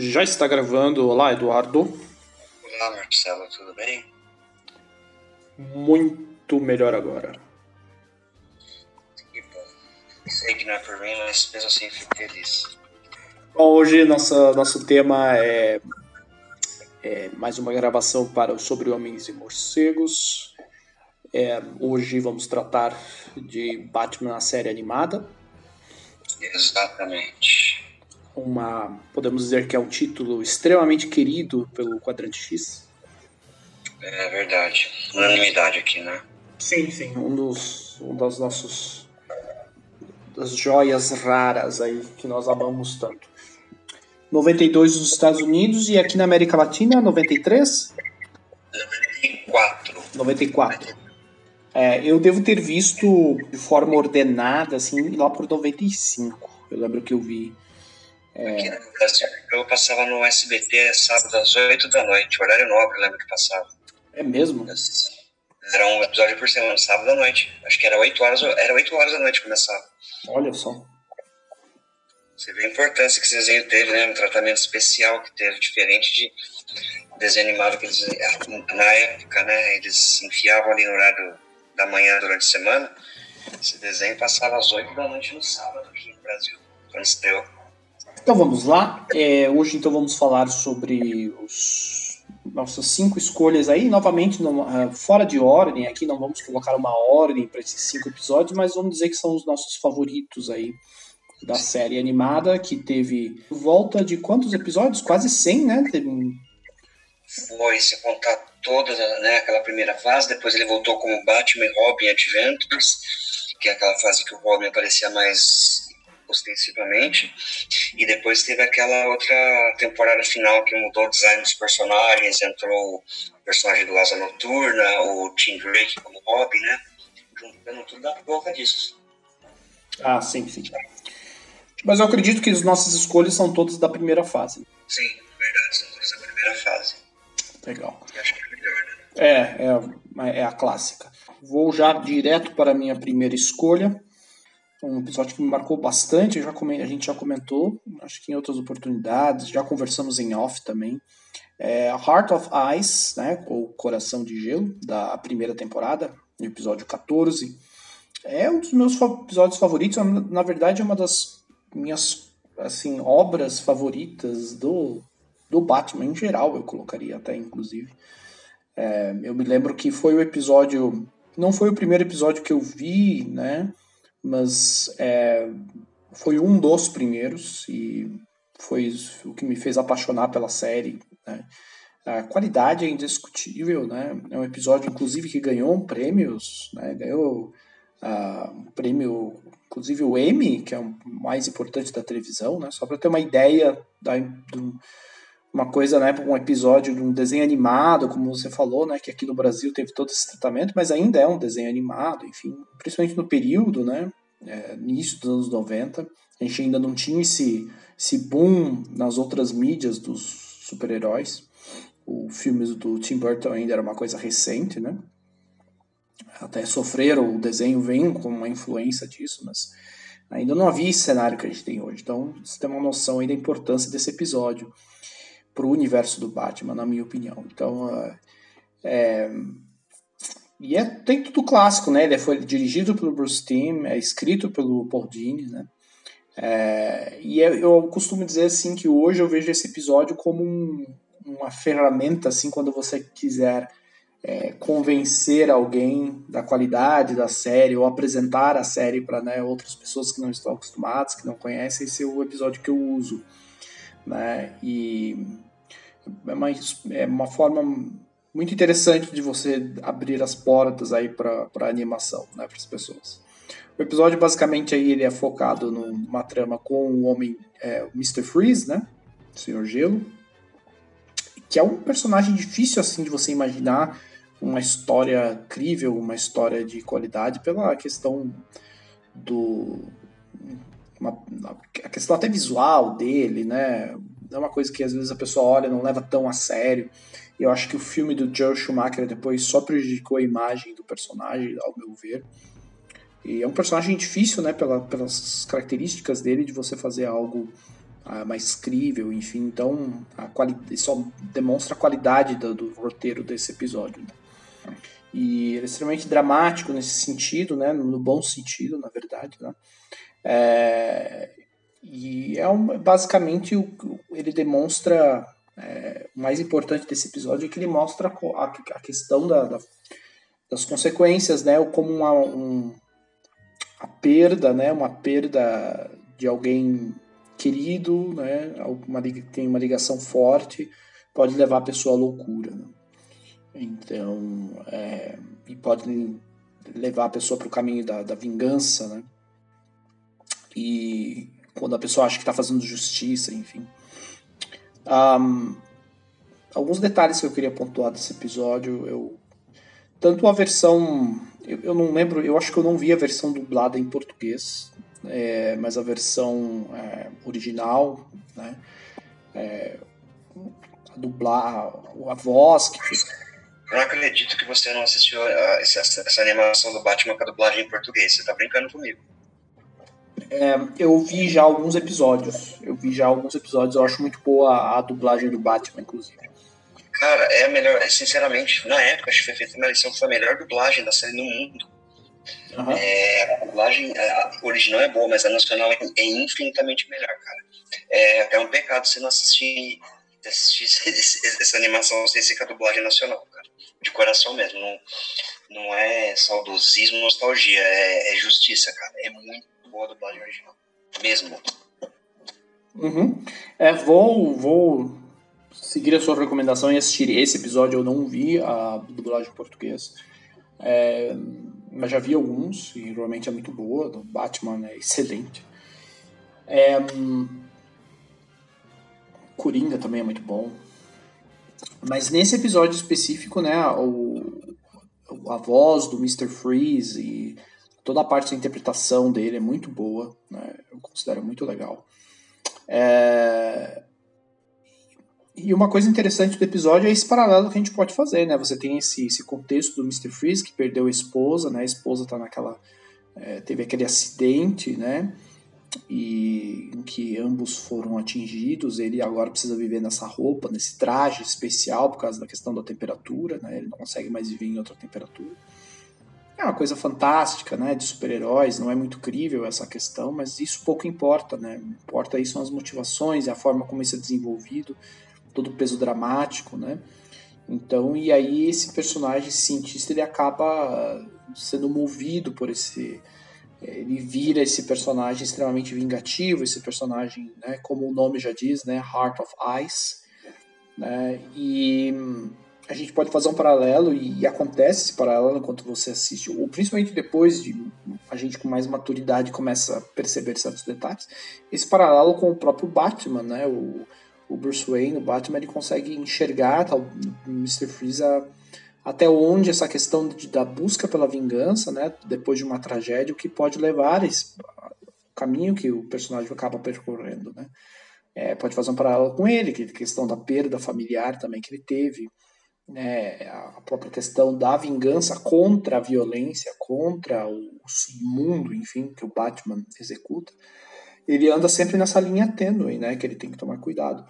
Já está gravando. Olá, Eduardo. Olá, Marcelo, tudo bem? Muito melhor agora. Que bom. Sei que não é por mim, mas mesmo assim fico feliz. Bom, hoje nossa, nosso tema é, é mais uma gravação para o Sobre Homens e Morcegos. É, hoje vamos tratar de Batman, a série animada. Exatamente uma, podemos dizer que é um título extremamente querido pelo Quadrante X. É verdade. Unanimidade aqui, né? Sim, sim. Um dos, um dos nossos das joias raras aí que nós amamos tanto. 92 nos Estados Unidos e aqui na América Latina, 93? 94. 94. É, eu devo ter visto de forma ordenada, assim, lá por 95. Eu lembro que eu vi Aqui no Brasil, eu passava no SBT sábado às 8 da noite, horário nobre, lembro que passava. É mesmo? Era um episódio por semana, sábado à noite. Acho que era 8 horas, era 8 horas da noite que começava. Olha só. Você vê a importância que esse desenho teve, né? Um tratamento especial que teve, diferente de desenho animado que eles, na época, né? Eles enfiavam ali no horário da manhã durante a semana. Esse desenho passava às 8 da noite no sábado aqui no Brasil, quando estreou. Então vamos lá. É, hoje então vamos falar sobre os nossas cinco escolhas aí, novamente uh, fora de ordem. Aqui não vamos colocar uma ordem para esses cinco episódios, mas vamos dizer que são os nossos favoritos aí da série animada que teve volta de quantos episódios? Quase 100, né? Teve Foi, se contar toda né, aquela primeira fase, depois ele voltou como Batman Robin Adventures, que é aquela fase que o Robin aparecia mais ostensivamente. E depois teve aquela outra temporada final que mudou o design dos personagens, entrou o personagem do Asa Noturna, o Tim Drake como Robin, né? Juntando tudo da boca disso. Ah, sim, sim. Mas eu acredito que as nossas escolhas são todas da primeira fase. Sim, verdade, são todas da primeira fase. Legal. E acho que é melhor, né? É, é, é a clássica. Vou já direto para a minha primeira escolha um episódio que me marcou bastante, já a gente já comentou, acho que em outras oportunidades, já conversamos em off também. É Heart of Ice, né, ou Coração de Gelo, da primeira temporada, episódio 14. É um dos meus episódios favoritos, na verdade é uma das minhas assim obras favoritas do, do Batman em geral, eu colocaria até inclusive. É, eu me lembro que foi o episódio, não foi o primeiro episódio que eu vi, né, mas é, foi um dos primeiros e foi o que me fez apaixonar pela série. Né? A qualidade é indiscutível, né? É um episódio, inclusive, que ganhou prêmios, né? Ganhou uh, um prêmio, inclusive o Emmy, que é o mais importante da televisão, né? Só para ter uma ideia da, do, uma coisa, né, um episódio de um desenho animado, como você falou, né, que aqui no Brasil teve todo esse tratamento, mas ainda é um desenho animado, enfim, principalmente no período, né, é, início dos anos 90, a gente ainda não tinha esse, esse boom nas outras mídias dos super-heróis, o filme do Tim Burton ainda era uma coisa recente, né, até sofreram, o desenho vem com uma influência disso, mas ainda não havia esse cenário que a gente tem hoje, então você tem uma noção aí da importância desse episódio para o universo do Batman, na minha opinião. Então, uh, é, e é, tem tudo clássico, né? Ele foi dirigido pelo Bruce Timm, é escrito pelo Paul Dini, né? É, e é, eu costumo dizer assim que hoje eu vejo esse episódio como um, uma ferramenta, assim, quando você quiser é, convencer alguém da qualidade da série ou apresentar a série para né, outras pessoas que não estão acostumadas, que não conhecem, esse é o episódio que eu uso. Né? E é uma, é uma forma muito interessante de você abrir as portas aí para animação, né, para as pessoas. O episódio basicamente aí ele é focado numa trama com o homem, é, Mr. Freeze, né, o Senhor Gelo, que é um personagem difícil assim de você imaginar uma história crível, uma história de qualidade pela questão do uma, a questão até visual dele, né? É uma coisa que às vezes a pessoa olha não leva tão a sério. E eu acho que o filme do Joe Schumacher depois só prejudicou a imagem do personagem, ao meu ver. E é um personagem difícil, né, pela, pelas características dele, de você fazer algo mais crível, enfim. Então, a quali só demonstra a qualidade do, do roteiro desse episódio. Né? E ele é extremamente dramático nesse sentido, né? no bom sentido, na verdade. Né? É, e é um, basicamente o, ele demonstra é, o mais importante desse episódio é que ele mostra a, a questão da, da, das consequências, né? Como uma, um, a perda, né? Uma perda de alguém querido, né? Uma, tem uma ligação forte, pode levar a pessoa à loucura. Né? Então, é, e pode levar a pessoa para o caminho da, da vingança, né? E quando a pessoa acha que está fazendo justiça, enfim. Um, alguns detalhes que eu queria pontuar desse episódio, eu tanto a versão, eu, eu não lembro, eu acho que eu não vi a versão dublada em português, é, mas a versão é, original, né? É, a dublar, a voz que não acredito que você não assistiu a, essa, essa, animação do Batman com a dublagem em português. Você tá brincando comigo. É, eu vi já alguns episódios. Eu vi já alguns episódios. Eu acho muito boa a, a dublagem do Batman, inclusive. Cara, é a melhor. Sinceramente, na época, acho que foi feita uma lição. Foi a melhor dublagem da série no mundo. Uhum. É, a dublagem a original é boa, mas a nacional é, é infinitamente melhor, cara. É, é um pecado você não assistir, assistir essa animação sem ser com a dublagem nacional, cara. De coração mesmo. Não, não é saudosismo, nostalgia. É, é justiça, cara. É muito boa dublagem original. Mesmo. Uhum. É, vou, vou seguir a sua recomendação e assistir esse episódio. Eu não vi a dublagem em português. É, mas já vi alguns e realmente é muito boa. Do Batman é excelente. É, Coringa também é muito bom. Mas nesse episódio específico, né, o, a voz do Mr. Freeze e toda a parte da interpretação dele é muito boa, né, eu considero muito legal. É... E uma coisa interessante do episódio é esse paralelo que a gente pode fazer, né? Você tem esse, esse contexto do Mr. Freeze que perdeu a esposa, né? A esposa tá naquela. É, teve aquele acidente, né? E em que ambos foram atingidos. Ele agora precisa viver nessa roupa, nesse traje especial por causa da questão da temperatura, né? Ele não consegue mais viver em outra temperatura. É uma coisa fantástica, né? De super-heróis, não é muito crível essa questão, mas isso pouco importa, né? Importa aí são as motivações, a forma como isso é desenvolvido todo o peso dramático, né? Então, e aí esse personagem cientista ele acaba sendo movido por esse ele vira esse personagem extremamente vingativo, esse personagem, né, como o nome já diz, né, Heart of Ice, né? E a gente pode fazer um paralelo e, e acontece esse paralelo enquanto você assiste, ou principalmente depois de a gente com mais maturidade começa a perceber certos detalhes, esse paralelo com o próprio Batman, né? O, o Bruce Wayne, o Batman, ele consegue enxergar tá, o Mr. Freeze até onde essa questão de, da busca pela vingança, né, depois de uma tragédia, o que pode levar esse o caminho que o personagem acaba percorrendo, né. É, pode fazer um paralelo com ele, que questão da perda familiar também que ele teve, né, a própria questão da vingança contra a violência, contra o mundo, enfim, que o Batman executa ele anda sempre nessa linha tênue, né? Que ele tem que tomar cuidado.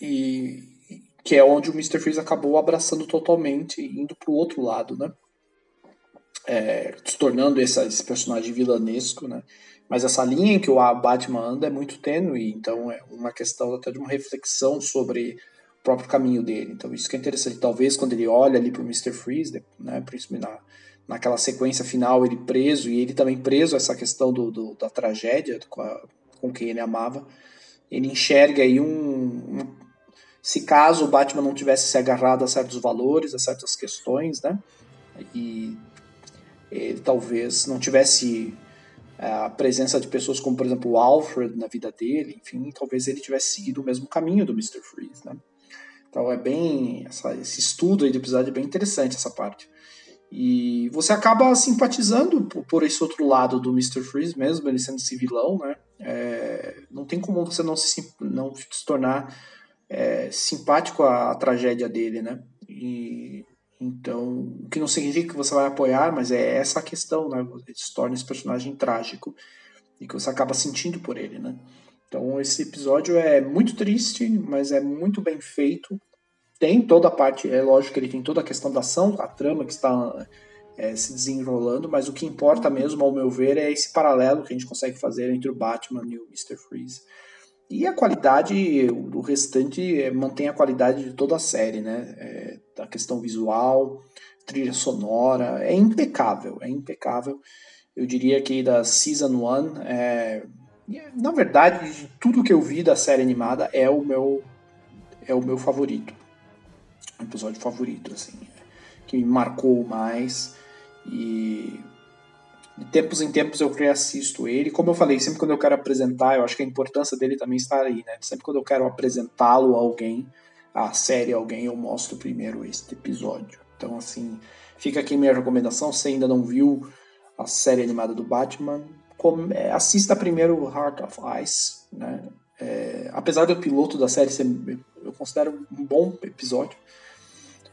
E que é onde o Mr. Freeze acabou abraçando totalmente, indo para o outro lado, né? É, se tornando esse, esse, personagem vilanesco, né? Mas essa linha em que o Batman anda é muito tênue, então é uma questão até de uma reflexão sobre próprio caminho dele. Então isso que é interessante. Talvez quando ele olha ali para o Mr. Freeze, né? Principalmente na, naquela sequência final ele preso e ele também preso a essa questão do, do da tragédia com, a, com quem ele amava ele enxerga aí um, um, se caso o Batman não tivesse se agarrado a certos valores a certas questões né e ele talvez não tivesse é, a presença de pessoas como por exemplo o Alfred na vida dele enfim talvez ele tivesse seguido o mesmo caminho do Mr. Freeze né então é bem essa, esse estudo aí do episódio é bem interessante essa parte e você acaba simpatizando por esse outro lado do Mr. Freeze mesmo, ele sendo esse vilão, né? É, não tem como você não se, não se tornar é, simpático à, à, tragédia dele, né? E, então, o que não significa que você vai apoiar, mas é essa a questão, né? Ele se torna esse personagem trágico e que você acaba sentindo por ele, né? Então esse episódio é muito triste, mas é muito bem feito. Tem toda a parte, é lógico que ele tem toda a questão da ação, a trama que está é, se desenrolando, mas o que importa mesmo, ao meu ver, é esse paralelo que a gente consegue fazer entre o Batman e o Mr. Freeze. E a qualidade, o restante é, mantém a qualidade de toda a série, né? É, a questão visual, trilha sonora, é impecável, é impecável. Eu diria que da Season 1, é, na verdade, de tudo que eu vi da série animada, é o meu, é o meu favorito. Episódio favorito, assim. Que me marcou mais. E de tempos em tempos eu reassisto ele. Como eu falei, sempre quando eu quero apresentar, eu acho que a importância dele também está aí, né? Sempre quando eu quero apresentá-lo a alguém, a série a alguém, eu mostro primeiro este episódio. Então, assim, fica aqui minha recomendação. Se ainda não viu a série animada do Batman, é, assista primeiro Heart of Ice, né? É, apesar do piloto da série ser, eu considero um bom episódio,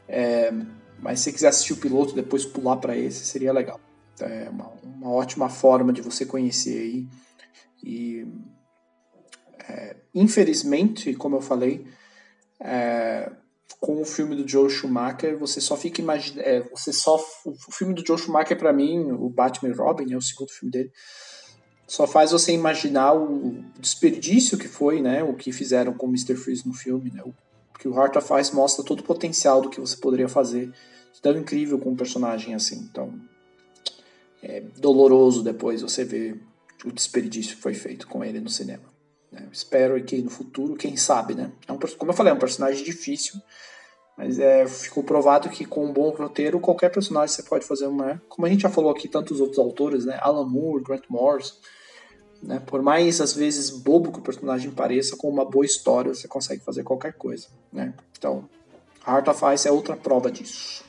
é, mas se você quiser assistir o piloto e depois pular para esse, seria legal. É uma, uma, ótima forma de você conhecer aí. E é, infelizmente, como eu falei, é, com o filme do Joe Schumacher, você só fica imaginando. É, você só o filme do Joe Schumacher para mim, o Batman Robin, é o segundo filme dele, só faz você imaginar o desperdício que foi, né, o que fizeram com o Mr. Freeze no filme, né, que o Heart of Ice mostra todo o potencial do que você poderia fazer tão incrível com um personagem assim. Então, é doloroso depois você ver o desperdício que foi feito com ele no cinema. Né? Espero que no futuro, quem sabe, né? É um, como eu falei, é um personagem difícil, mas é, ficou provado que com um bom roteiro, qualquer personagem você pode fazer uma. Como a gente já falou aqui, tantos outros autores, né? Alan Moore, Grant Morrison. Né? Por mais, às vezes, bobo que o personagem pareça, com uma boa história você consegue fazer qualquer coisa. Né? Então, Heart of Ice é outra prova disso.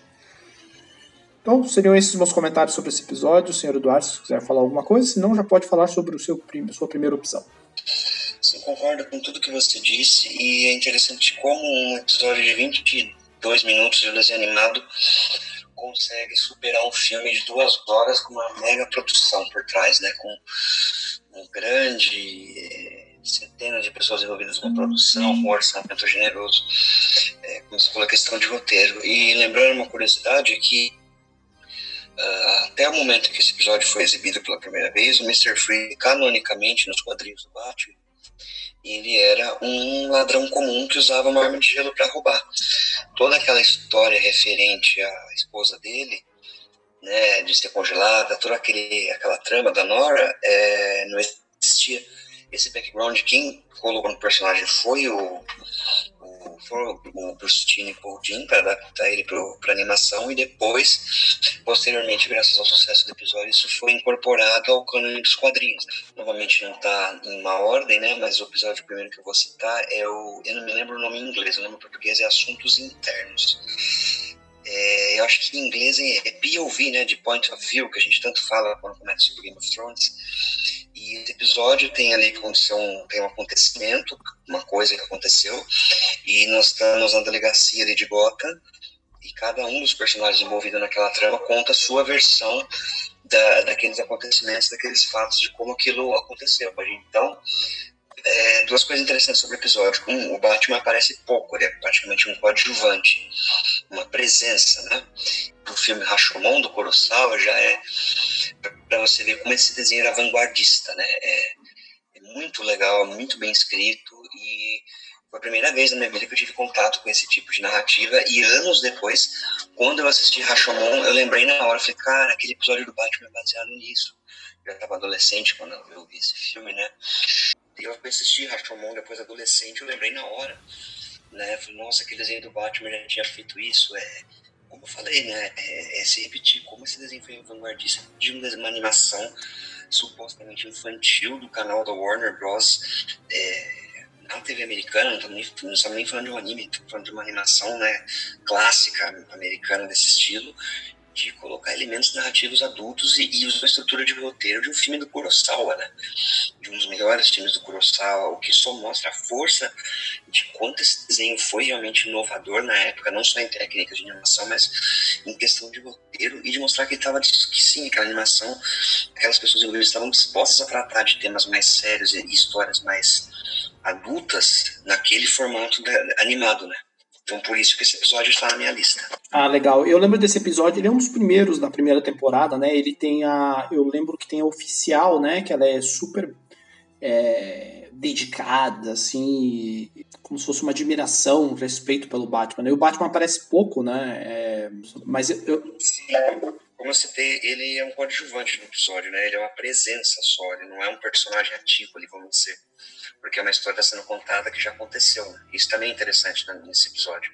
Então, seriam esses meus comentários sobre esse episódio. Senhor Eduardo, se quiser falar alguma coisa, senão já pode falar sobre o seu, sua primeira opção. Sim, concordo com tudo que você disse e é interessante como um episódio de 22 minutos de desenho animado consegue superar um filme de duas horas com uma mega produção por trás, né? Com um grande eh, centenas de pessoas envolvidas na produção, com um orçamento generoso, é, como você falou, a questão de roteiro. E lembrando uma curiosidade que Uh, até o momento que esse episódio foi exibido pela primeira vez, o Mr. Free, canonicamente, nos quadrinhos do Batman, ele era um ladrão comum que usava uma arma de gelo para roubar. Toda aquela história referente à esposa dele, né, de ser congelada, toda aquele, aquela trama da Nora, é, não existia. Esse background, quem colocou no personagem foi o, o Bruce Timm e Paul Dean para adaptar ele para animação e depois, posteriormente, graças ao sucesso do episódio, isso foi incorporado ao cânone dos quadrinhos. Novamente não está em uma ordem, né? Mas o episódio primeiro que eu vou citar é o, eu não me lembro o nome em inglês, o nome em português é Assuntos Internos. É, eu acho que em inglês é POV, né, de Point of View, que a gente tanto fala quando começa sobre Game of Thrones. E esse episódio tem ali um, tem um acontecimento, uma coisa que aconteceu, e nós estamos na delegacia ali de Gotham, e cada um dos personagens envolvidos naquela trama conta a sua versão da, daqueles acontecimentos, daqueles fatos, de como aquilo aconteceu. Então, é, duas coisas interessantes sobre o episódio. Um, o Batman aparece pouco, ele é praticamente um coadjuvante, uma presença, né? O filme Rashomon, do Kurosawa, já é para você ver como esse desenho era vanguardista, né? É, é, muito legal, muito bem escrito e foi a primeira vez na minha vida que eu tive contato com esse tipo de narrativa e anos depois, quando eu assisti Rashomon, eu lembrei na hora, falei, cara, aquele episódio do Batman é baseado nisso. Eu estava adolescente quando eu vi esse filme, né? E eu assisti Rashomon depois adolescente, eu lembrei na hora, né? Nossa, aquele desenho do Batman já tinha feito isso, é como eu falei, né, é, é se repetir como esse desenho foi vanguardista de uma animação supostamente infantil do canal da Warner Bros. É, na TV americana, não estamos nem, não nem falando de um anime, estamos falando de uma animação né, clássica americana desse estilo. De colocar elementos narrativos adultos e, e usou a estrutura de roteiro de um filme do Kurosawa, né? De um dos melhores filmes do Kurosawa, o que só mostra a força de quanto esse desenho foi realmente inovador na época, não só em técnicas de animação, mas em questão de roteiro e de mostrar que estava que sim, aquela animação, aquelas pessoas envolvidas estavam dispostas a tratar de temas mais sérios e histórias mais adultas naquele formato animado, né? Então por isso que esse episódio está na minha lista. Ah, legal. Eu lembro desse episódio, ele é um dos primeiros da primeira temporada, né? Ele tem a. Eu lembro que tem a oficial, né? Que ela é super é, dedicada, assim, como se fosse uma admiração, um respeito pelo Batman. E o Batman aparece pouco, né? É, mas eu. Sim, como eu citei, ele é um coadjuvante no episódio, né? Ele é uma presença só, ele não é um personagem ativo ali, vamos dizer porque é uma história está sendo contada que já aconteceu. Né? Isso também é interessante né, nesse episódio.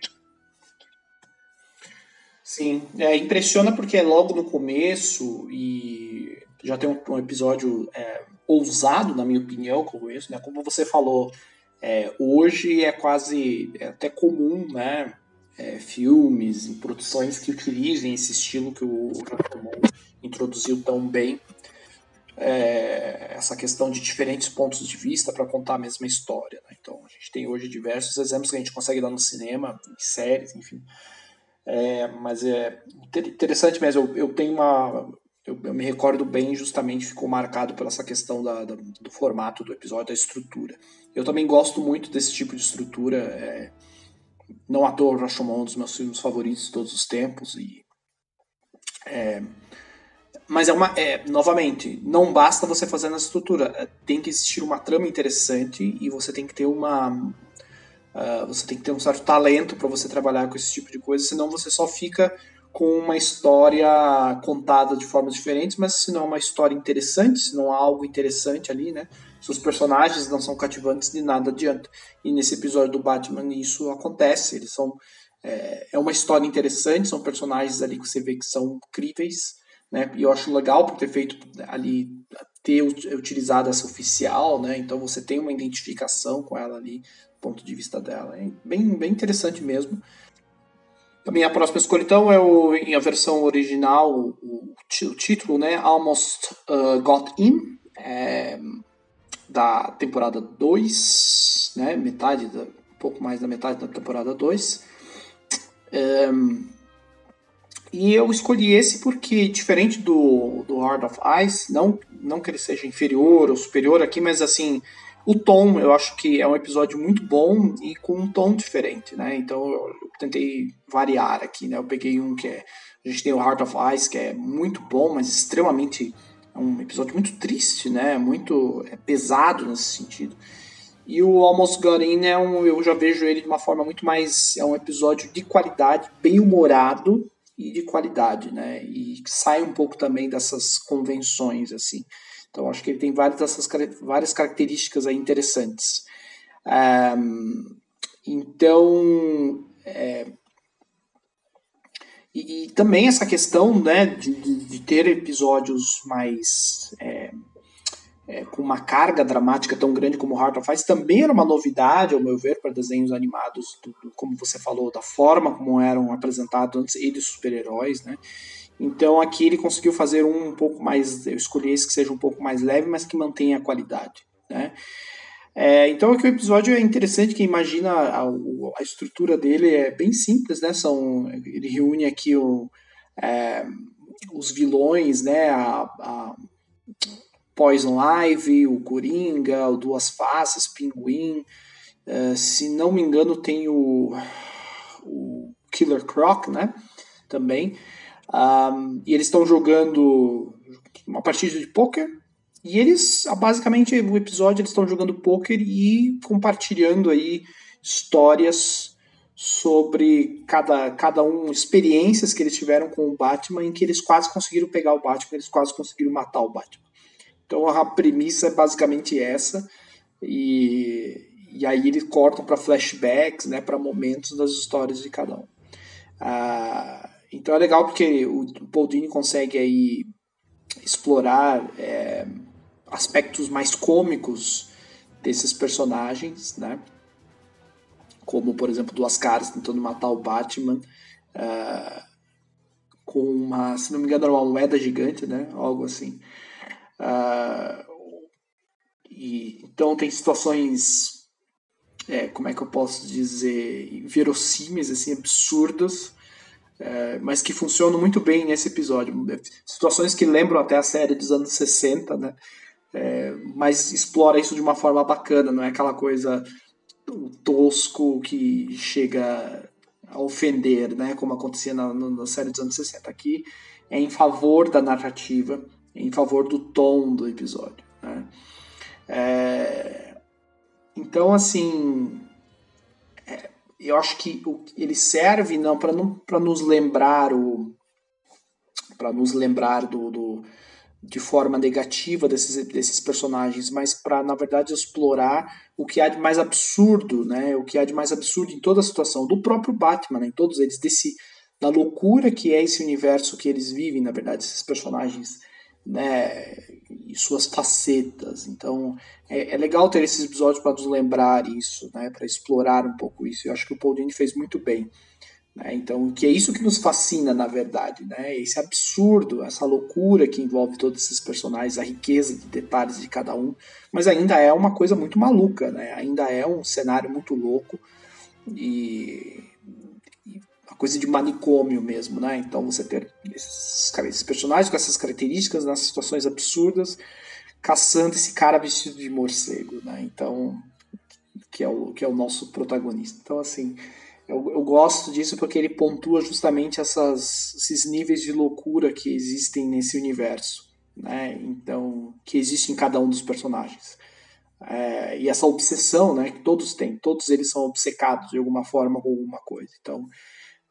Sim, é, impressiona porque é logo no começo e já tem um, um episódio é, ousado, na minha opinião, como esse, né? Como você falou, é, hoje é quase é até comum, né? É, filmes produções que utilizem esse estilo que o Jacomon introduziu tão bem é, essa questão de diferentes pontos de vista para contar a mesma história. Né? Então, a gente tem hoje diversos exemplos que a gente consegue dar no cinema, em séries, enfim. É, mas é interessante mesmo. Eu, eu tenho uma. Eu, eu, me recordo bem, justamente ficou marcado por essa questão da, da, do formato do episódio, da estrutura. Eu também gosto muito desse tipo de estrutura. É, não à toa, Rashomon um dos meus filmes favoritos de todos os tempos. E. É, mas é uma. É, novamente, não basta você fazer na estrutura. É, tem que existir uma trama interessante e você tem que ter uma. Uh, você tem que ter um certo talento para você trabalhar com esse tipo de coisa, senão você só fica com uma história contada de formas diferentes, mas se não é uma história interessante, se não há algo interessante ali, né? Se os personagens não são cativantes, de nada adianta. E nesse episódio do Batman isso acontece. Eles são. É, é uma história interessante, são personagens ali que você vê que são críveis, né? E eu acho legal por ter feito ali ter utilizado essa oficial, né? Então você tem uma identificação com ela ali, do ponto de vista dela. É bem, bem interessante mesmo. A minha próxima escolha, então, é o, em a versão original, o, o título, né? Almost uh, Got In, é, da temporada 2, né? Metade, da, um pouco mais da metade da temporada 2. Um, e eu escolhi esse porque, diferente do, do Heart of Ice, não, não que ele seja inferior ou superior aqui, mas assim, o tom eu acho que é um episódio muito bom e com um tom diferente, né? Então eu, tentei variar aqui, né? Eu peguei um que é. A gente tem o Heart of Ice, que é muito bom, mas extremamente. É um episódio muito triste, né? Muito é pesado nesse sentido. E o Almost Got In é um, eu já vejo ele de uma forma muito mais. É um episódio de qualidade, bem humorado, e de qualidade, né? E sai um pouco também dessas convenções, assim. Então, acho que ele tem várias dessas várias características aí interessantes. Um, então, é, e, e, também essa questão né, de, de, de ter episódios mais é, é, com uma carga dramática tão grande como Heart of Ice também era uma novidade, ao meu ver, para desenhos animados, do, do, como você falou, da forma como eram apresentados antes eles super-heróis, né? Então aqui ele conseguiu fazer um, um pouco mais, eu escolhi esse que seja um pouco mais leve, mas que mantenha a qualidade, né? É, então aqui o episódio é interessante, que imagina a, a, estrutura dele é bem simples, né? São, ele reúne aqui o, é, os vilões, né? A, a, Poison Ivy, o Coringa, o Duas Faces, Pinguim. Uh, se não me engano, tem o, o Killer Croc, né? Também. Um, e eles estão jogando uma partida de poker. E eles, ah, basicamente, o episódio, eles estão jogando poker e compartilhando aí histórias sobre cada, cada um, experiências que eles tiveram com o Batman, em que eles quase conseguiram pegar o Batman, eles quase conseguiram matar o Batman. Então a premissa é basicamente essa. E, e aí eles cortam para flashbacks, né, para momentos das histórias de cada um. Ah, então é legal porque o Paul Dini consegue aí explorar é, aspectos mais cômicos desses personagens, né? Como, por exemplo, Duas Caras tentando matar o Batman. Ah, com uma, se não me engano, uma moeda gigante, né? Algo assim. Uh, e, então tem situações, é, como é que eu posso dizer, verossímeis, assim, absurdas, é, mas que funcionam muito bem nesse episódio. Situações que lembram até a série dos anos 60, né? É, mas explora isso de uma forma bacana, não é aquela coisa tosco que chega a ofender, né? Como acontecia na, na série dos anos 60. Aqui é em favor da narrativa, em favor do tom do episódio. Né? É, então, assim, é, eu acho que o, ele serve não para não, nos lembrar o para nos lembrar do, do, de forma negativa desses, desses personagens, mas para na verdade explorar o que há de mais absurdo, né? O que há de mais absurdo em toda a situação do próprio Batman, né? em todos eles desse da loucura que é esse universo que eles vivem, na verdade, esses personagens né, e suas facetas. Então é, é legal ter esses episódios para nos lembrar isso, né, para explorar um pouco isso. Eu acho que o Paul Dini fez muito bem. Né? Então, que é isso que nos fascina, na verdade, né? Esse absurdo, essa loucura que envolve todos esses personagens, a riqueza de detalhes de cada um, mas ainda é uma coisa muito maluca, né? Ainda é um cenário muito louco e coisa de manicômio mesmo, né? Então você ter esses, esses personagens com essas características nas situações absurdas, caçando esse cara vestido de morcego, né? Então, que é o, que é o nosso protagonista. Então, assim, eu, eu gosto disso porque ele pontua justamente essas, esses níveis de loucura que existem nesse universo, né? Então, que existe em cada um dos personagens. É, e essa obsessão, né, que todos têm, todos eles são obcecados de alguma forma com alguma coisa. Então,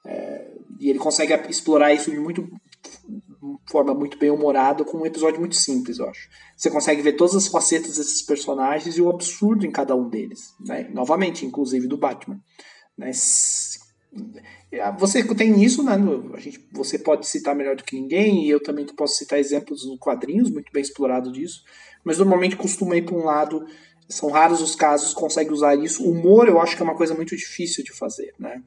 é, e ele consegue explorar isso de muito forma muito bem humorada com um episódio muito simples, eu acho. Você consegue ver todas as facetas desses personagens e o absurdo em cada um deles, né? Novamente, inclusive do Batman, né? Você tem isso, né? A gente, você pode citar melhor do que ninguém e eu também posso citar exemplos no quadrinhos muito bem explorado disso, mas normalmente costuma ir para um lado. São raros os casos que consegue usar isso. Humor eu acho que é uma coisa muito difícil de fazer, né?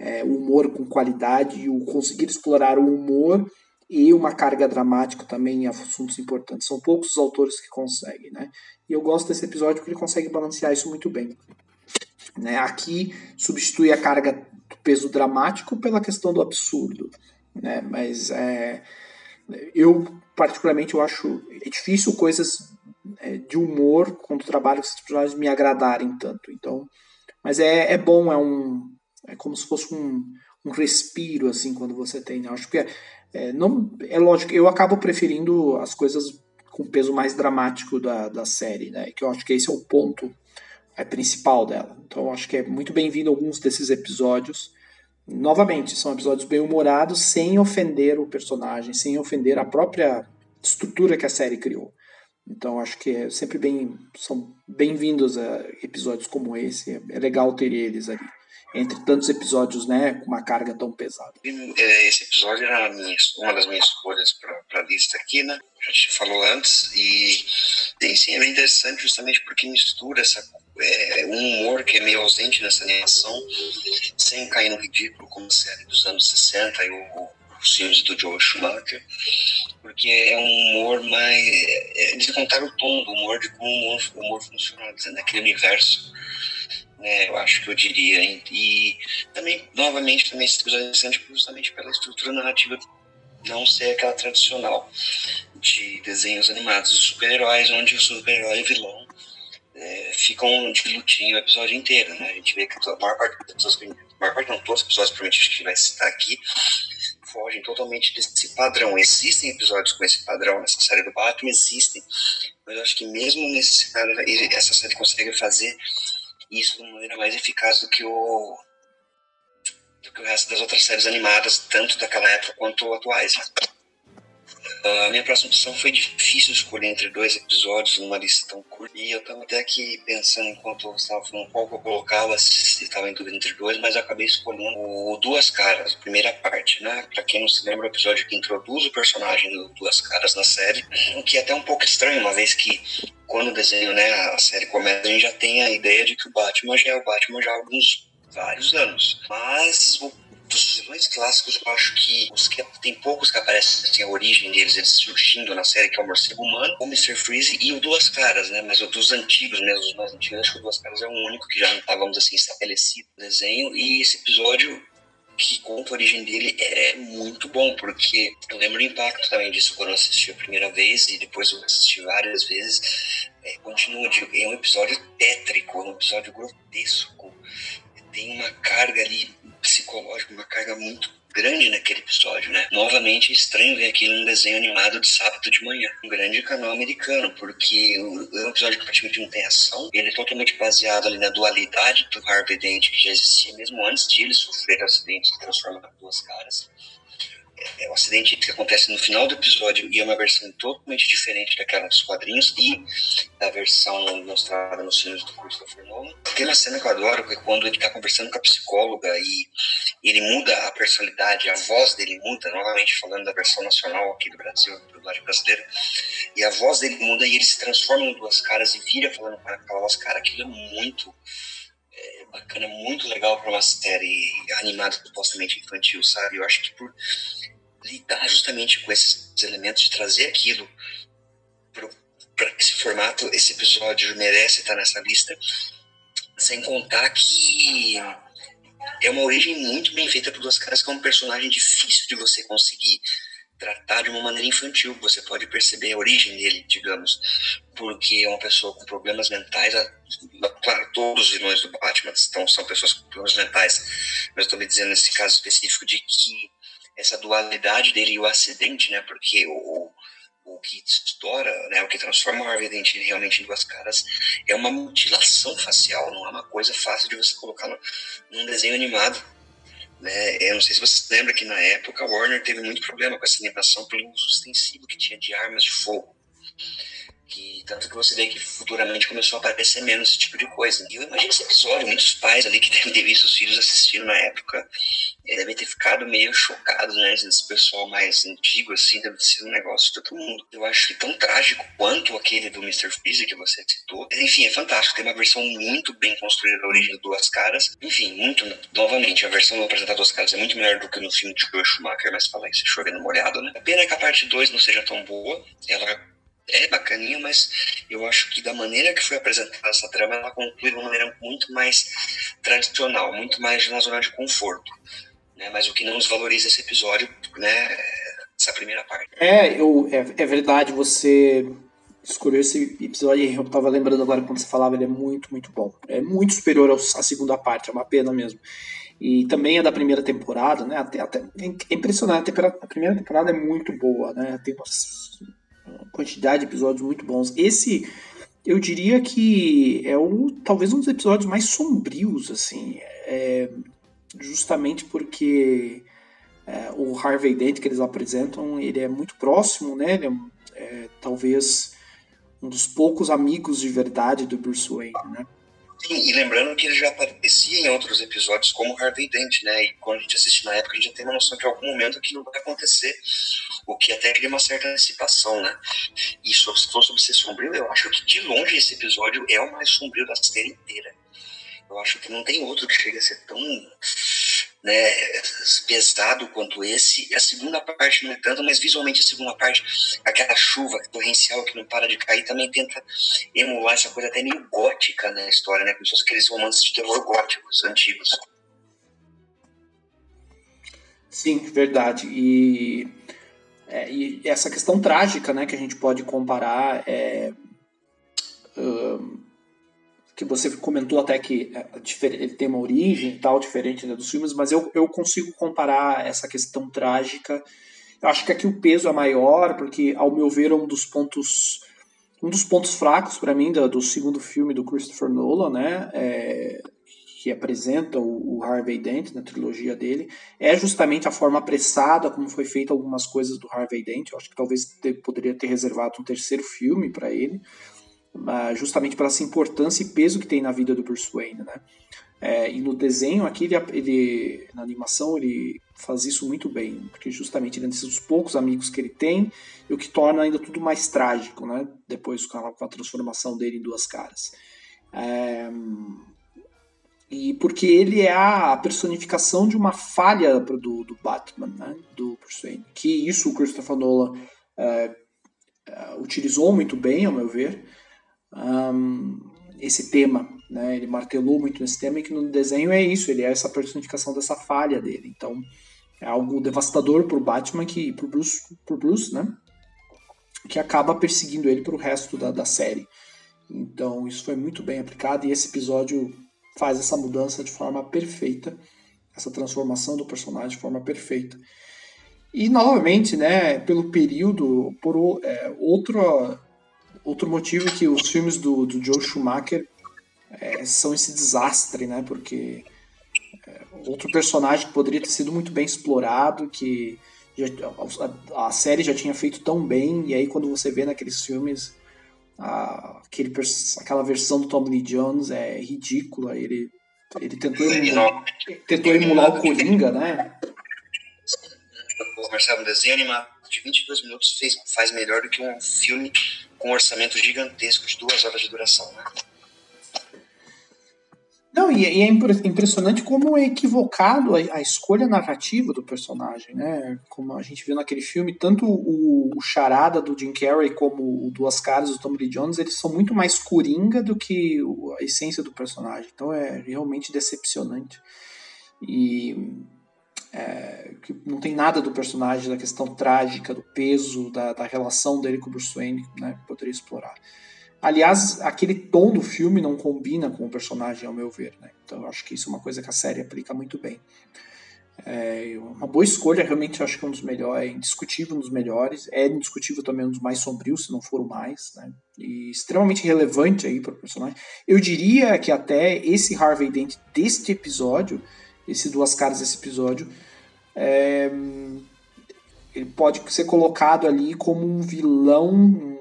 É, humor com qualidade, o conseguir explorar o humor e uma carga dramática também em assuntos importantes. São poucos os autores que conseguem, né? E eu gosto desse episódio porque ele consegue balancear isso muito bem. Né? Aqui substitui a carga do peso dramático pela questão do absurdo, né? Mas é, eu particularmente eu acho é difícil coisas é, de humor quando trabalho com esses personagens me agradarem tanto. Então, mas é, é bom, é um é como se fosse um, um respiro, assim, quando você tem. Eu acho que é, é, não, é lógico, eu acabo preferindo as coisas com peso mais dramático da, da série, né? Que eu acho que esse é o ponto é, principal dela. Então eu acho que é muito bem-vindo alguns desses episódios. Novamente, são episódios bem humorados, sem ofender o personagem, sem ofender a própria estrutura que a série criou. Então acho que é sempre bem são bem-vindos a episódios como esse. É legal ter eles ali entre tantos episódios, né, com uma carga tão pesada. É, esse episódio era uma das minhas escolhas para a lista aqui, né? A gente falou antes e, e sim, é bem interessante justamente porque mistura essa é, um humor que é meio ausente nessa animação, sem cair no ridículo como a série dos anos 60 e o, os filmes do Joe Schumacher, porque é um humor mais. É, eles contaram o tom do humor, de como o humor, o humor funciona naquele universo né, eu acho que eu diria. E também, novamente, também é interessante justamente pela estrutura narrativa não ser aquela tradicional de desenhos animados de super-heróis, onde o super-herói e o vilão é, ficam de lutinho o episódio inteiro, né? A gente vê que a maior parte das pessoas, a maior parte não, todos os episódios provavelmente que a gente vai citar aqui, fogem totalmente desse padrão. Existem episódios com esse padrão nessa série do Batman, existem, mas eu acho que mesmo nesse cenário, essa série consegue fazer isso de uma maneira mais eficaz do que o do que o resto das outras séries animadas, tanto daquela época quanto atuais. Né? A minha próxima opção foi difícil escolher entre dois episódios numa lista tão curta. E eu estava até aqui pensando enquanto eu estava falando qual que eu colocava, se estava em dúvida entre dois, mas eu acabei escolhendo o Duas Caras, a primeira parte, né? Para quem não se lembra, o episódio que introduz o personagem do Duas Caras na série, o que é até um pouco estranho, uma vez que quando o desenho, né, a série começa, a gente já tem a ideia de que o Batman já é o Batman já há alguns vários anos. Mas o dos vilões clássicos, eu acho que os que tem poucos que aparecem assim, a origem deles, eles surgindo na série, que é o Morcego Humano, o Mr. Freeze e o Duas Caras, né? Mas o dos antigos mesmo, os mais antigos, acho que o Duas Caras é o único que já não tá, vamos assim, estabelecido no desenho. E esse episódio que conta a origem dele é muito bom, porque eu lembro do impacto também disso quando eu assisti a primeira vez e depois eu assisti várias vezes. É, continua, é um episódio tétrico, é um episódio grotesco. Tem uma carga ali psicológica, uma carga muito grande naquele episódio, né? Novamente é estranho ver aquilo num desenho animado de sábado de manhã. Um grande canal americano, porque é um episódio que praticamente não tem ação. Ele é totalmente baseado ali na dualidade do Harvey Dent, que já existia mesmo antes de ele sofrer o acidente de transformar duas caras é um acidente que acontece no final do episódio e é uma versão totalmente diferente daquela dos quadrinhos e da versão mostrada nos filmes do Christopher Nolan. Tem uma cena que eu adoro, que é quando ele está conversando com a psicóloga e ele muda a personalidade, a voz dele muda, novamente falando da versão nacional aqui do Brasil, do lado brasileiro, e a voz dele muda e ele se transforma em duas caras e vira falando com aquela voz, cara, aquilo é muito bacana, muito legal para uma série animada supostamente infantil, sabe? Eu acho que por lidar justamente com esses elementos, de trazer aquilo para esse formato, esse episódio merece estar nessa lista, sem contar que é uma origem muito bem feita por duas caras, que é um personagem difícil de você conseguir tratar de uma maneira infantil. Você pode perceber a origem dele, digamos, porque é uma pessoa com problemas mentais. Claro, todos os vilões do Batman estão, são pessoas com problemas mentais, mas estou me dizendo nesse caso específico de que essa dualidade dele e o acidente, né? Porque o, o que estoura, né? O que transforma o Harvey Dent realmente em duas caras é uma mutilação facial, não é uma coisa fácil de você colocar no, num desenho animado. Né? Eu não sei se você lembra que na época a Warner teve muito problema com essa animação pelo uso extensivo que tinha de armas de fogo que tanto que você vê que futuramente começou a aparecer menos esse tipo de coisa. E eu imagino esse episódio, muitos pais ali que devem ter visto os filhos assistindo na época, devem ter ficado meio chocados, né? Esse pessoal mais antigo, assim, deve ter sido um negócio de todo mundo. Eu acho que tão trágico quanto aquele do Mr. Freeze que você citou. Enfim, é fantástico. Tem uma versão muito bem construída da origem de Duas Caras. Enfim, muito, novamente, a versão do Apresentar Duas Caras é muito melhor do que no filme de Joel Schumacher, mas fala isso chovendo molhado, né? A pena é que a parte 2 não seja tão boa. Ela é bacaninha, mas eu acho que da maneira que foi apresentada essa trama, ela conclui de uma maneira muito mais tradicional, muito mais na zona de conforto. Né? Mas o que não desvaloriza esse episódio, né, essa primeira parte. É, eu, é, é verdade, você escolheu esse episódio eu tava lembrando agora quando você falava, ele é muito, muito bom. É muito superior à segunda parte, é uma pena mesmo. E também é da primeira temporada, né? Até, até é impressionante, a primeira temporada é muito boa, né? Tem umas quantidade de episódios muito bons. Esse, eu diria que é o talvez um dos episódios mais sombrios, assim, é, justamente porque é, o Harvey Dent que eles apresentam, ele é muito próximo, né? Ele é, é talvez um dos poucos amigos de verdade do Bruce Wayne, né? Sim, e lembrando que ele já aparecia em outros episódios como Harvey Dent, né? E quando a gente assiste na época, a gente já tem uma noção que em algum momento aquilo vai acontecer, o que até cria uma certa antecipação, né? E se for sobre ser sombrio, eu acho que de longe esse episódio é o mais sombrio da série inteira. Eu acho que não tem outro que chegue a ser tão né, pesado quanto esse. A segunda parte não é tanto, mas visualmente a segunda parte, aquela chuva torrencial que não para de cair, também tenta emular essa coisa até meio gótica na história, né? Como se fosse aqueles romances de terror góticos antigos. Sim, verdade. E, é, e essa questão trágica, né, que a gente pode comparar é, que você comentou até que é, ele tem uma origem tal diferente né, dos filmes, mas eu, eu consigo comparar essa questão trágica. Eu acho que aqui o peso é maior, porque ao meu ver é um dos pontos um dos pontos fracos para mim do, do, segundo filme do Christopher Nolan, né, é, que apresenta o, o, Harvey Dent na trilogia dele, é justamente a forma apressada como foi feita algumas coisas do Harvey Dent. Eu acho que talvez poderia ter reservado um terceiro filme para ele justamente pela essa importância e peso que tem na vida do Bruce Wayne, né? É, e no desenho aqui, ele, ele, na animação, ele faz isso muito bem, porque justamente ele é desses poucos amigos que ele tem, e o que torna ainda tudo mais trágico, né? Depois com a, com a transformação dele em duas caras. É, E porque ele é a personificação de uma falha do, do Batman, né? do Bruce Wayne. Que isso o Christopher Nolan é, é, utilizou muito bem, ao meu ver, um, esse tema. Né? Ele martelou muito nesse tema e que no desenho é isso, ele é essa personificação dessa falha dele. Então é algo devastador pro Batman, que pro Bruce, pro Bruce né? que acaba perseguindo ele pro resto da, da série. Então isso foi muito bem aplicado e esse episódio faz essa mudança de forma perfeita, essa transformação do personagem de forma perfeita. E novamente, né, pelo período, por é, outro, outro motivo que os filmes do, do Joe Schumacher é, são esse desastre, né, porque é, outro personagem que poderia ter sido muito bem explorado, que já, a, a, série já tinha feito tão bem, e aí quando você vê naqueles filmes a, aquele, aquela versão do Tom Lee Jones é ridícula. Ele, ele tentou, emular, tentou emular o Coringa, né? Marcelo, um desenho animado de 22 minutos fez, faz melhor do que um filme com um orçamento gigantesco de duas horas de duração, né? Não, e, é impressionante como é equivocado a, escolha narrativa do personagem, né? Como a gente viu naquele filme, tanto o, Charada do Jim Carrey como o Duas Caras do Tommy Lee Jones, eles são muito mais coringa do que a essência do personagem. Então é realmente decepcionante. E é, que não tem nada do personagem, da questão trágica, do peso, da, da relação dele com o Bruce Wayne, né? Poderia explorar. Aliás, aquele tom do filme não combina com o personagem, ao meu ver. Né? Então, eu acho que isso é uma coisa que a série aplica muito bem. É uma boa escolha, realmente acho que é um dos melhores, é indiscutível um dos melhores, é indiscutível também um dos mais sombrios, se não for o mais, né? E extremamente relevante aí para o personagem. Eu diria que até esse Harvey Dent deste episódio, esse duas caras desse episódio, é, ele pode ser colocado ali como um vilão,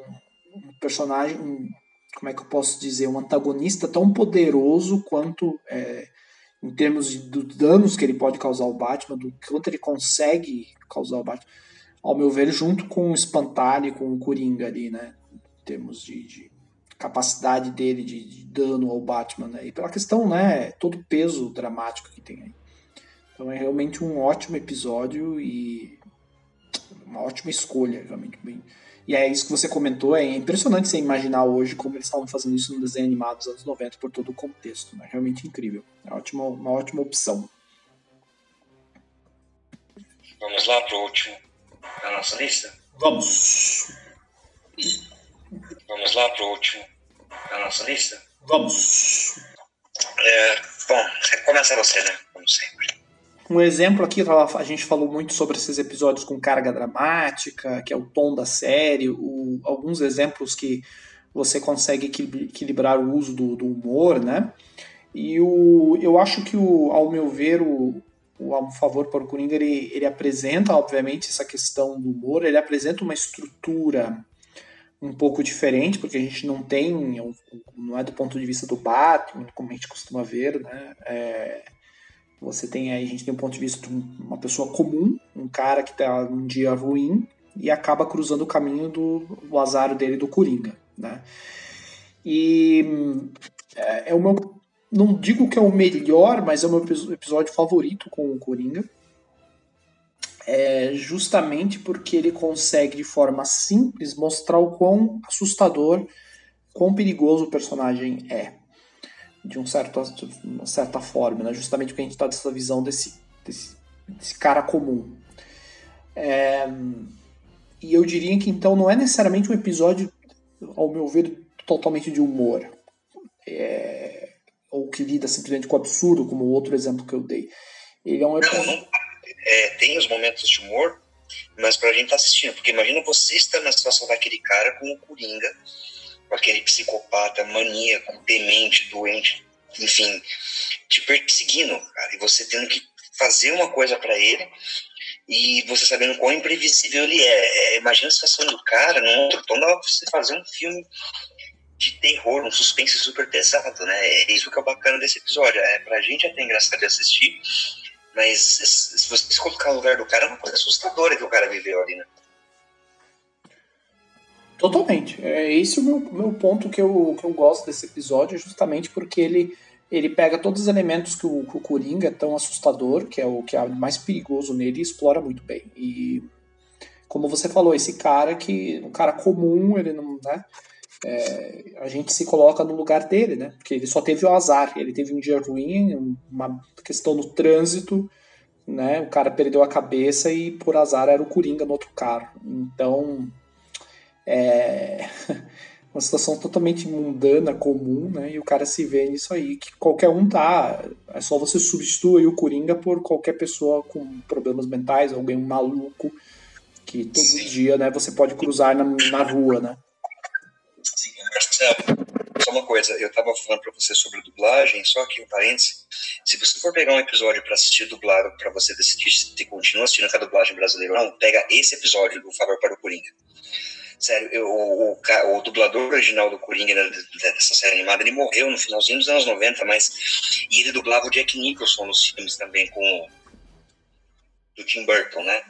personagem, um, como é que eu posso dizer, um antagonista tão poderoso quanto é, em termos de, dos danos que ele pode causar ao Batman, do quanto ele consegue causar ao Batman, ao meu ver, junto com o Espantalho e com o Coringa ali, né? Em termos de, de capacidade dele de, de, dano ao Batman, né? E pela questão, né? Todo o peso dramático que tem aí. Então é realmente um ótimo episódio e uma ótima escolha, realmente bem e é isso que você comentou, é impressionante você imaginar hoje como eles estavam fazendo isso no desenho animado dos anos 90 por todo o contexto. Né? Realmente incrível. É ótima, uma ótima opção. Vamos lá para o último da nossa lista? Vamos. Vamos lá para o último da nossa lista? Vamos. É, bom, começa você, né? Como sempre. Um exemplo aqui, a gente falou muito sobre esses episódios com carga dramática, que é o tom da série, o, alguns exemplos que você consegue equilibrar o uso do, do, humor, né? E o, eu acho que, o, ao meu ver, o, o A Favor para o Coringa, ele, ele apresenta, obviamente, essa questão do humor, ele apresenta uma estrutura um pouco diferente, porque a gente não tem, não é do ponto de vista do Batman, como a gente costuma ver, né? É, você tem aí, a gente tem um ponto de vista de uma pessoa comum, um cara que está num dia ruim e acaba cruzando o caminho do, do azar dele do Coringa, né? E é, é o meu, não digo que é o melhor, mas é o meu episódio favorito com o Coringa. É justamente porque ele consegue de forma simples mostrar o quão assustador, quão perigoso o personagem é de, um certo, uma certa forma, né? justamente porque a gente está dessa visão desse, desse, desse cara comum. É, e eu diria que então não é necessariamente um episódio, ao meu ver, totalmente de humor. É, ou que lida simplesmente com o absurdo, como o outro exemplo que eu dei. Ele é um episódio. É, tem os momentos de humor, mas pra gente tá assistindo, porque imagina você estar na situação daquele cara com o Coringa aquele psicopata maníaco, demente, doente, enfim, te perseguindo, cara, e você tendo que fazer uma coisa para ele e você sabendo quão imprevisível ele é. é. Imagina a situação do cara num outro tom, dá pra você fazer um filme de terror, um suspense super pesado, né? É isso que é bacana desse episódio. É, pra gente é até engraçado de assistir, mas se você se colocar no lugar do cara, é uma coisa assustadora que o cara viveu ali, né? Totalmente. É esse o meu, meu ponto que eu, que eu gosto desse episódio, justamente porque ele ele pega todos os elementos que o, que o Coringa é tão assustador, que é o que é mais perigoso nele, e explora muito bem. E como você falou, esse cara que um cara comum, ele não, né? É, a gente se coloca no lugar dele, né? Porque ele só teve o azar, ele teve um dia ruim, uma questão no trânsito, né? O cara perdeu a cabeça e por azar era o Coringa no outro carro. Então, é uma situação totalmente mundana, comum, né? E o cara se vê nisso aí, que qualquer um tá. É só você substituir o Coringa por qualquer pessoa com problemas mentais, alguém maluco, que todo Sim. dia, né, você pode cruzar na, na rua, né? Sim, Marcelo, só uma coisa, eu tava falando pra você sobre dublagem, só que um parênteses, se você for pegar um episódio para assistir dublado, para você decidir se continua assistindo com a dublagem brasileira ou não, pega esse episódio do Favor para o Coringa Sério, eu, o, o, o, dublador original do Coringa dessa série animada, ele morreu no finalzinho dos anos 90, mas. E ele dublava o Jack Nicholson nos filmes também, com. do Tim Burton, né?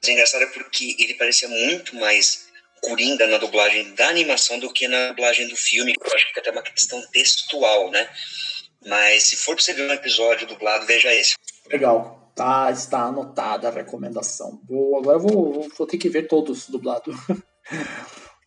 Mas é engraçado é porque ele parecia muito mais Coringa na dublagem da animação do que na dublagem do filme, eu acho que é até uma questão textual, né? Mas se for pra você ver um episódio dublado, veja esse. Legal. Tá, está anotada a recomendação. Vou, agora vou, vou, vou ter que ver todos dublados.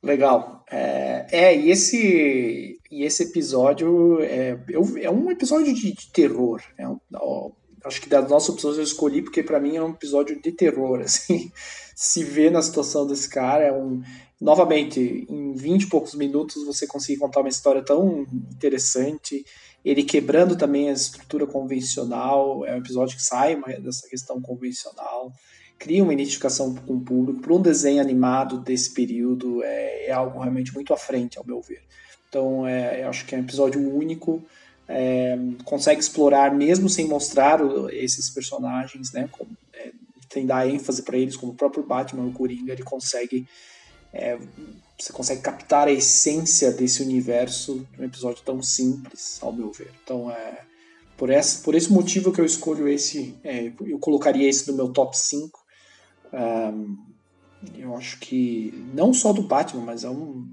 Legal. É, é, e, esse, e esse episódio é, é um episódio de, de terror. É um, ó, acho que das nossas opções eu escolhi porque para mim é um episódio de terror. Assim, se ver na situação desse cara é um. Novamente, em 20 e poucos minutos você consegue contar uma história tão interessante. Ele quebrando também a estrutura convencional. É um episódio que sai dessa questão convencional cria uma identificação com o público. Para um desenho animado desse período, é, é, algo realmente muito à frente, ao meu ver. Então, é, eu acho que é um episódio único. É, consegue explorar, mesmo sem mostrar o, esses personagens, né? É, sem dar ênfase para eles, como o próprio Batman, o Coringa, ele consegue. É, você consegue captar a essência desse universo de um episódio tão simples, ao meu ver. Então, é. Por esse, por esse motivo que eu escolho esse, é, eu colocaria esse no meu top 5. Um, eu acho que não só do Batman, mas é um,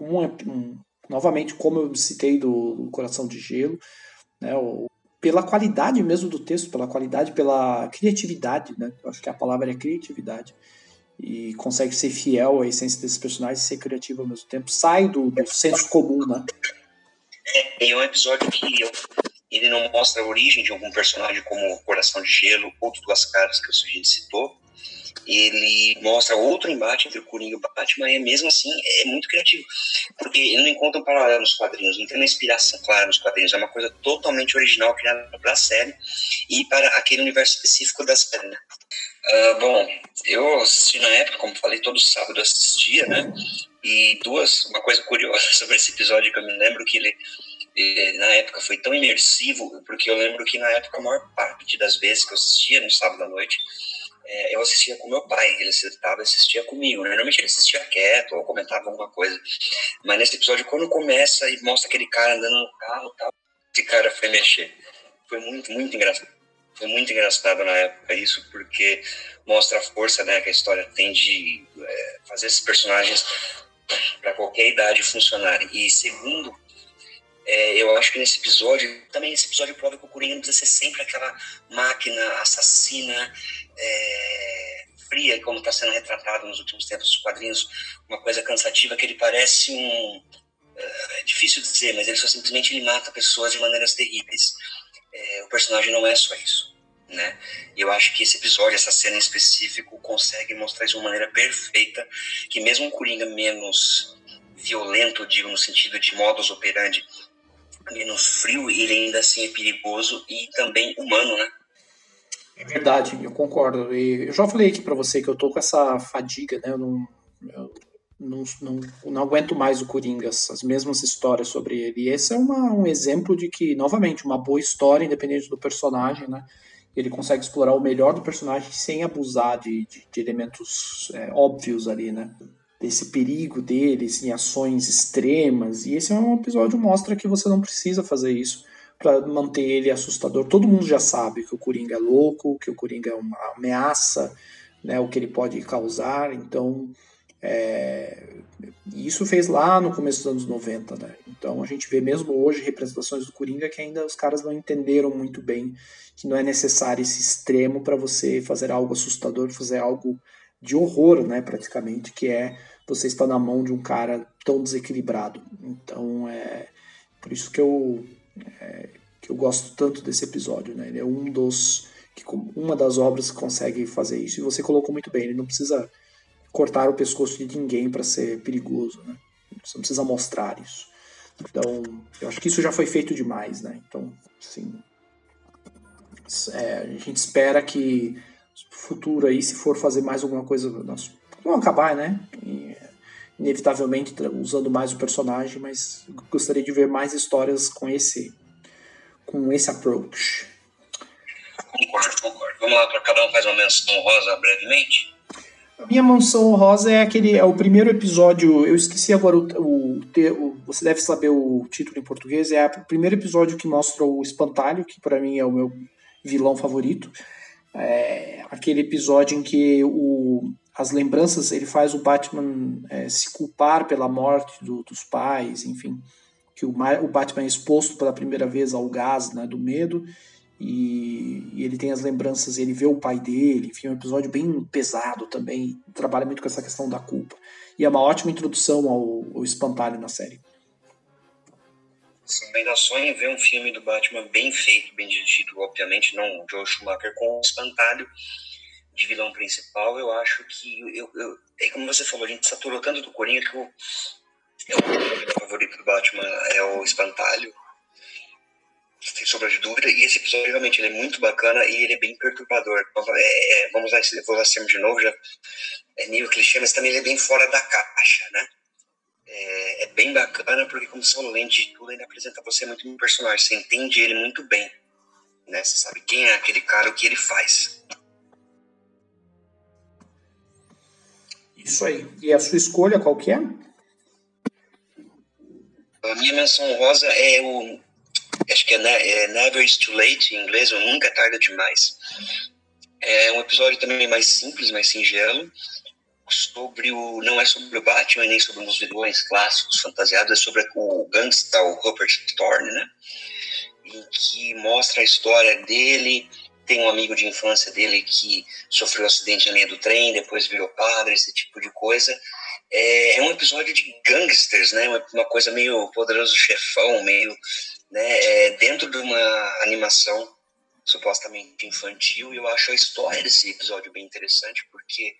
um, um novamente como eu citei do, do Coração de Gelo, né, o, pela qualidade mesmo do texto, pela qualidade, pela criatividade, né? Eu acho que a palavra é criatividade e consegue ser fiel à essência desses personagens e ser criativo ao mesmo tempo. Sai do, do senso comum, né? É, é um episódio que eu, ele não mostra a origem de algum personagem como Coração de Gelo ou Duas Caras que a gente citou, ele mostra outro embate entre o Coringa e o Batman e mesmo assim é muito criativo, porque ele não encontra um paralelo nos quadrinhos, não tem uma inspiração clara nos quadrinhos, é uma coisa totalmente original criada para a série e para aquele universo específico da série, né? Uh, bom, eu assisti na época, como falei, todo sábado assistia, né? E duas, uma coisa curiosa sobre esse episódio que eu me lembro que ele, ele na época foi tão imersivo, porque eu lembro que na época a maior parte das vezes que eu assistia no sábado à noite, é, eu assistia com meu pai, ele estava assistia comigo. Né? Normalmente ele assistia quieto ou comentava alguma coisa. Mas nesse episódio, quando começa e mostra aquele cara andando no carro tal, esse cara foi mexer. Foi muito, muito engraçado. Foi muito engraçado na época isso, porque mostra a força né, que a história tem de é, fazer esses personagens para qualquer idade funcionarem. E segundo, é, eu acho que nesse episódio, também esse episódio prova que o Coringa não precisa ser sempre aquela máquina assassina, é, fria, como está sendo retratado nos últimos tempos dos quadrinhos, uma coisa cansativa que ele parece um. É, é difícil dizer, mas ele só simplesmente ele mata pessoas de maneiras terríveis. É, o personagem não é só isso. Né? Eu acho que esse episódio, essa cena em específico, consegue mostrar isso de uma maneira perfeita, que mesmo um Coringa menos violento, digo, no sentido de modus operandi, menos frio, ele ainda assim é perigoso e também humano, né? É verdade, eu concordo. E eu já falei aqui para você que eu tô com essa fadiga, né? Eu não, eu não, não, não aguento mais o Coringa, as mesmas histórias sobre ele. E esse é uma, um exemplo de que, novamente, uma boa história, independente do personagem, né? Ele consegue explorar o melhor do personagem sem abusar de, de, de elementos é, óbvios ali, né? Desse perigo deles em ações extremas. E esse é um episódio que mostra que você não precisa fazer isso para manter ele assustador. Todo mundo já sabe que o Coringa é louco, que o Coringa é uma ameaça, né, o que ele pode causar. Então, É, isso fez lá no começo dos anos 90, né? Então a gente vê mesmo hoje representações do Coringa que ainda os caras não entenderam muito bem que não é necessário esse extremo para você fazer algo assustador, fazer algo de horror, né, praticamente, que é você estar na mão de um cara tão desequilibrado. Então é por isso que eu é, que eu gosto tanto desse episódio, né? Ele é um dos que uma das obras que consegue fazer isso. E você colocou muito bem, ele não precisa cortar o pescoço de ninguém para ser perigoso, né? Você não precisa mostrar isso. Então, eu acho que isso já foi feito demais, né? Então, sim. É, a gente espera que futuro aí, se for fazer mais alguma coisa, nós vamos acabar, né? E, inevitavelmente usando mais o personagem, mas gostaria de ver mais histórias com esse com esse approach. Concordo, concordo. Vamos lá para cada um faz uma menção rosa brevemente. A minha mansão rosa é aquele é o primeiro episódio. Eu esqueci agora o, o, o, você deve saber o título em português. É o primeiro episódio que mostra o espantalho, que para mim é o meu vilão favorito. É aquele episódio em que o, as lembranças ele faz o Batman é, se culpar pela morte do, dos pais, enfim, que o, o Batman é exposto pela primeira vez ao gás né, do medo e, e, ele tem as lembranças, ele vê o pai dele, enfim, é um episódio bem pesado também, trabalha muito com essa questão da culpa. E é uma ótima introdução ao, ao espantalho na série. Ainda sonho ver um filme do Batman bem feito, bem dirigido, obviamente, não o Joe Schumacher com o espantalho de vilão principal. Eu acho que, eu, eu, é como você falou, a gente saturou tanto do Coringa que o, é o favorito do Batman é o espantalho sem sombra de dúvida. E esse episódio realmente é muito bacana e ele é bem perturbador. É, é, vamos lá, vou lá de novo, já é nível clichê, mas também ele é bem fora da caixa, né? É bem bacana porque, como são lente de tudo, ele apresenta você muito um personagem. Você entende ele muito bem, né? Você sabe quem é aquele cara, o que ele faz. Isso aí. E a sua escolha qual que é? A minha menção rosa é o acho que é, é Never is Too Late em inglês, ou Nunca é Tarde Demais. É um episódio também mais simples, mais singelo, sobre o não é sobre o Batman nem sobre os vilões clássicos fantasiados, é sobre o gangsta, o Rupert Thorne, né? Em que mostra a história dele, tem um amigo de infância dele que sofreu um acidente na linha do trem, depois virou padre, esse tipo de coisa. É, é um episódio de gangsters, né? Uma, uma coisa meio poderoso chefão, meio né, é, dentro de uma animação supostamente infantil, e eu acho a história desse episódio bem interessante, porque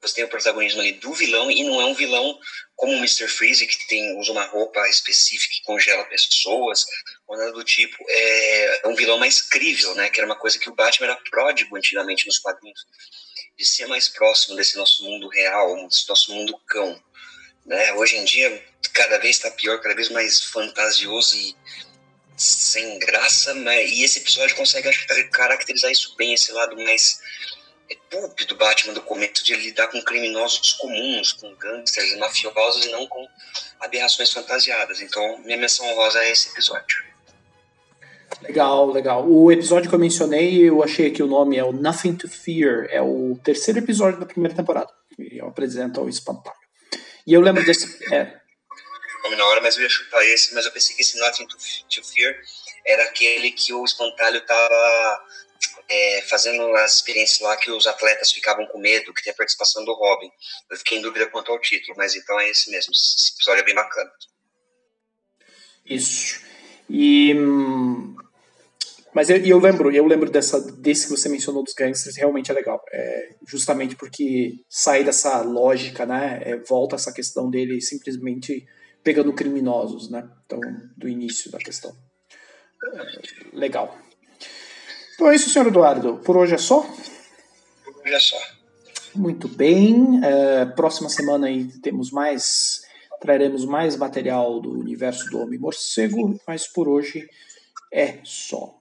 você tem o protagonismo ali do vilão, e não é um vilão como o Mr. Freeze, que tem, usa uma roupa específica que congela pessoas, ou nada do tipo. É, é um vilão mais crível, né, que era uma coisa que o Batman era pródigo antigamente nos quadrinhos, de ser mais próximo desse nosso mundo real, desse nosso mundo cão. Né? Hoje em dia, cada vez está pior, cada vez mais fantasioso e sem graça, mas, e esse episódio consegue caracterizar isso bem, esse lado mais é, pulp do Batman do começo, de lidar com criminosos comuns, com gangsters, mafiosos e não com aberrações fantasiadas. Então, minha menção rosa é esse episódio. Legal, legal. O episódio que eu mencionei, eu achei que o nome é o Nothing to Fear, é o terceiro episódio da primeira temporada. Ele apresenta o espantalho. E eu lembro desse. É, nome na hora, mas eu ia chutar esse, mas eu pensei que esse Nothing to, to Fear era aquele que o espantalho tava é, fazendo as experiências lá que os atletas ficavam com medo, que tem a participação do Robin. Eu fiquei em dúvida quanto ao título, mas então é esse mesmo. Esse episódio é bem bacana. Isso. E mas eu, eu lembro, eu lembro dessa, desse que você mencionou dos gangsters, realmente é legal. É, justamente porque sai dessa lógica, né? É, volta essa questão dele simplesmente pegando criminosos, né? Então, do início da questão. Legal. Então é isso, senhor Eduardo. Por hoje é só? Por hoje é só. Muito bem. É, próxima semana aí temos mais. Traremos mais material do universo do Homem Morcego, mas por hoje é só.